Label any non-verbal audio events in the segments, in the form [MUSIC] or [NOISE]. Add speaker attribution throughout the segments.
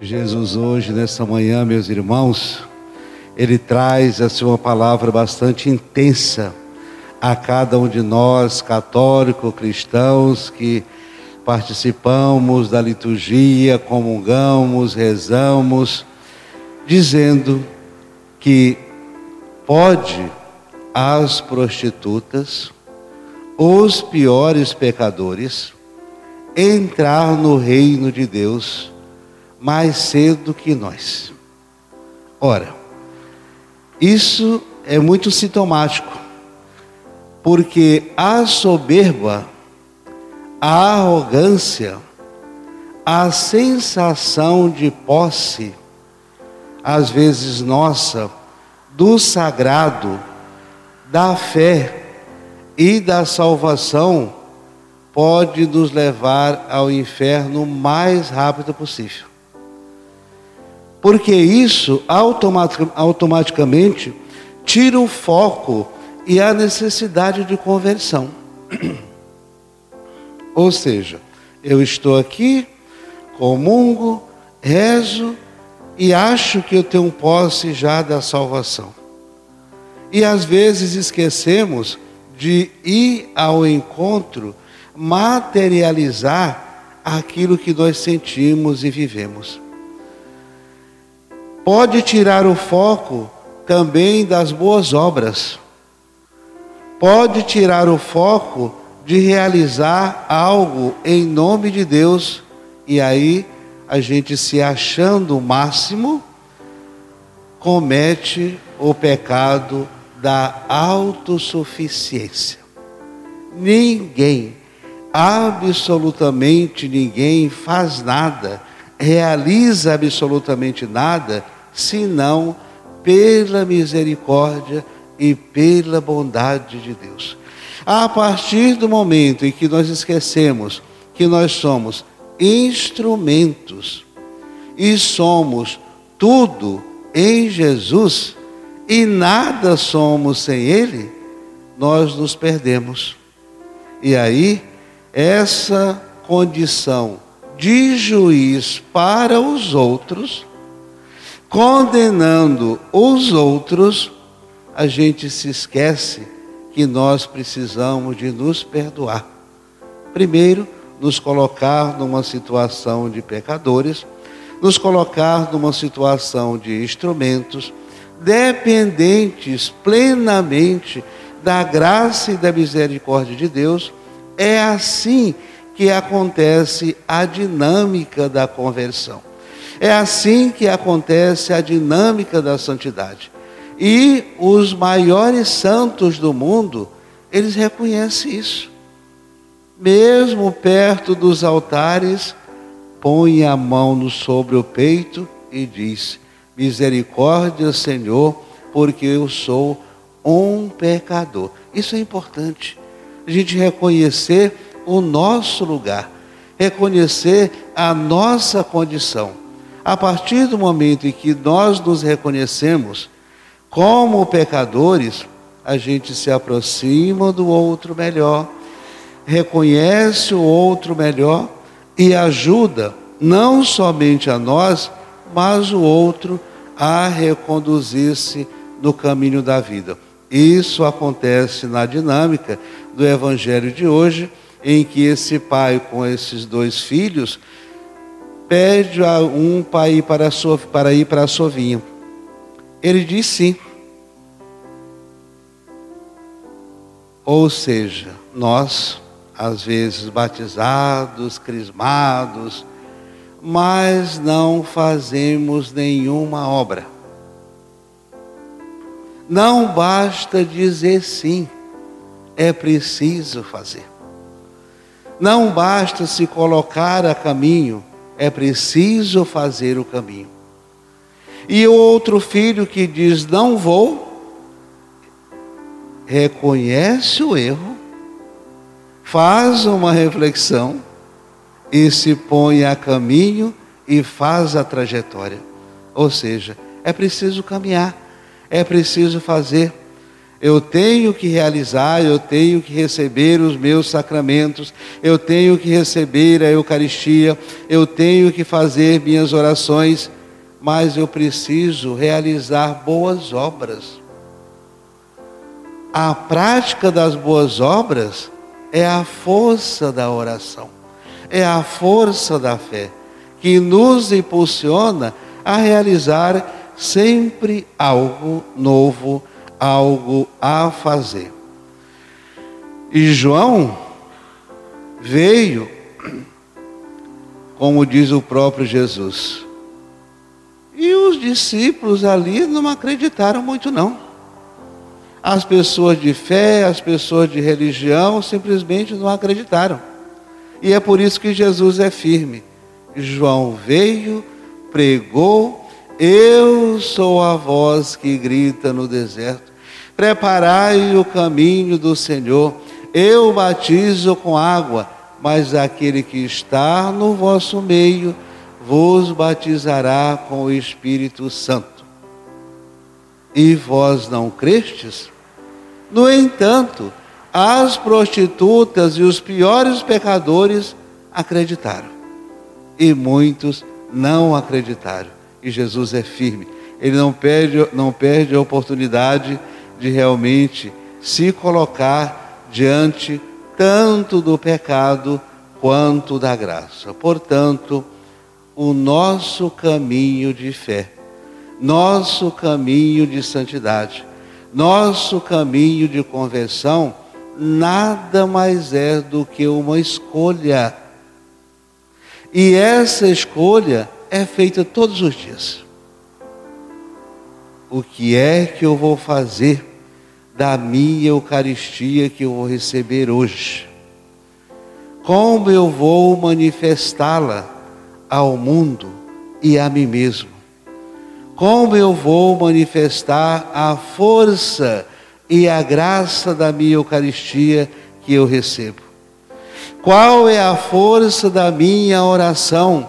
Speaker 1: Jesus hoje, nessa manhã, meus irmãos, ele traz assim uma palavra bastante intensa a cada um de nós, católicos, cristãos, que participamos da liturgia, comungamos, rezamos, dizendo que pode as prostitutas, os piores pecadores, entrar no reino de Deus mais cedo que nós. Ora, isso é muito sintomático, porque a soberba, a arrogância, a sensação de posse, às vezes nossa, do sagrado, da fé e da salvação, pode nos levar ao inferno o mais rápido possível porque isso automaticamente tira o foco e a necessidade de conversão. [CLEARS THROAT] Ou seja, eu estou aqui, comungo, rezo e acho que eu tenho posse já da salvação. E às vezes esquecemos de ir ao encontro, materializar aquilo que nós sentimos e vivemos pode tirar o foco também das boas obras, pode tirar o foco de realizar algo em nome de Deus, e aí a gente se achando o máximo, comete o pecado da autossuficiência. Ninguém, absolutamente ninguém faz nada, realiza absolutamente nada senão pela misericórdia e pela bondade de Deus. A partir do momento em que nós esquecemos que nós somos instrumentos e somos tudo em Jesus e nada somos sem Ele, nós nos perdemos. E aí, essa condição de juiz para os outros condenando os outros, a gente se esquece que nós precisamos de nos perdoar. Primeiro, nos colocar numa situação de pecadores, nos colocar numa situação de instrumentos, dependentes plenamente da graça e da misericórdia de Deus. É assim que acontece a dinâmica da conversão. É assim que acontece a dinâmica da santidade. E os maiores santos do mundo, eles reconhecem isso. Mesmo perto dos altares, põe a mão sobre o peito e diz: Misericórdia, Senhor, porque eu sou um pecador. Isso é importante. A gente reconhecer o nosso lugar, reconhecer a nossa condição. A partir do momento em que nós nos reconhecemos como pecadores, a gente se aproxima do outro melhor, reconhece o outro melhor e ajuda não somente a nós, mas o outro a reconduzir-se no caminho da vida. Isso acontece na dinâmica do evangelho de hoje, em que esse pai com esses dois filhos pede a um para ir para, a sua, para ir para a sua vinha. Ele diz sim. Ou seja, nós, às vezes batizados, crismados, mas não fazemos nenhuma obra. Não basta dizer sim, é preciso fazer. Não basta se colocar a caminho, é preciso fazer o caminho. E o outro filho que diz: Não vou, reconhece o erro, faz uma reflexão e se põe a caminho e faz a trajetória. Ou seja, é preciso caminhar, é preciso fazer. Eu tenho que realizar, eu tenho que receber os meus sacramentos, eu tenho que receber a Eucaristia, eu tenho que fazer minhas orações, mas eu preciso realizar boas obras. A prática das boas obras é a força da oração, é a força da fé, que nos impulsiona a realizar sempre algo novo algo a fazer. E João veio, como diz o próprio Jesus. E os discípulos ali não acreditaram muito, não. As pessoas de fé, as pessoas de religião, simplesmente não acreditaram. E é por isso que Jesus é firme. João veio, pregou, eu sou a voz que grita no deserto Preparai o caminho do Senhor. Eu batizo com água, mas aquele que está no vosso meio vos batizará com o Espírito Santo. E vós não crestes? No entanto, as prostitutas e os piores pecadores acreditaram. E muitos não acreditaram. E Jesus é firme. Ele não perde, não perde a oportunidade de realmente se colocar diante tanto do pecado quanto da graça. Portanto, o nosso caminho de fé, nosso caminho de santidade, nosso caminho de conversão, nada mais é do que uma escolha. E essa escolha é feita todos os dias. O que é que eu vou fazer da minha Eucaristia que eu vou receber hoje. Como eu vou manifestá-la ao mundo e a mim mesmo? Como eu vou manifestar a força e a graça da minha Eucaristia que eu recebo? Qual é a força da minha oração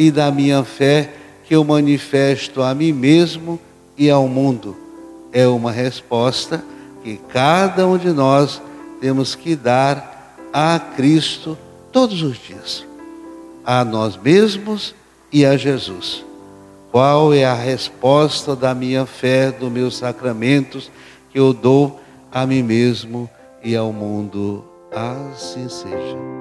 Speaker 1: e da minha fé que eu manifesto a mim mesmo e ao mundo? É uma resposta que cada um de nós temos que dar a Cristo todos os dias, a nós mesmos e a Jesus. Qual é a resposta da minha fé, dos meus sacramentos que eu dou a mim mesmo e ao mundo? Assim seja.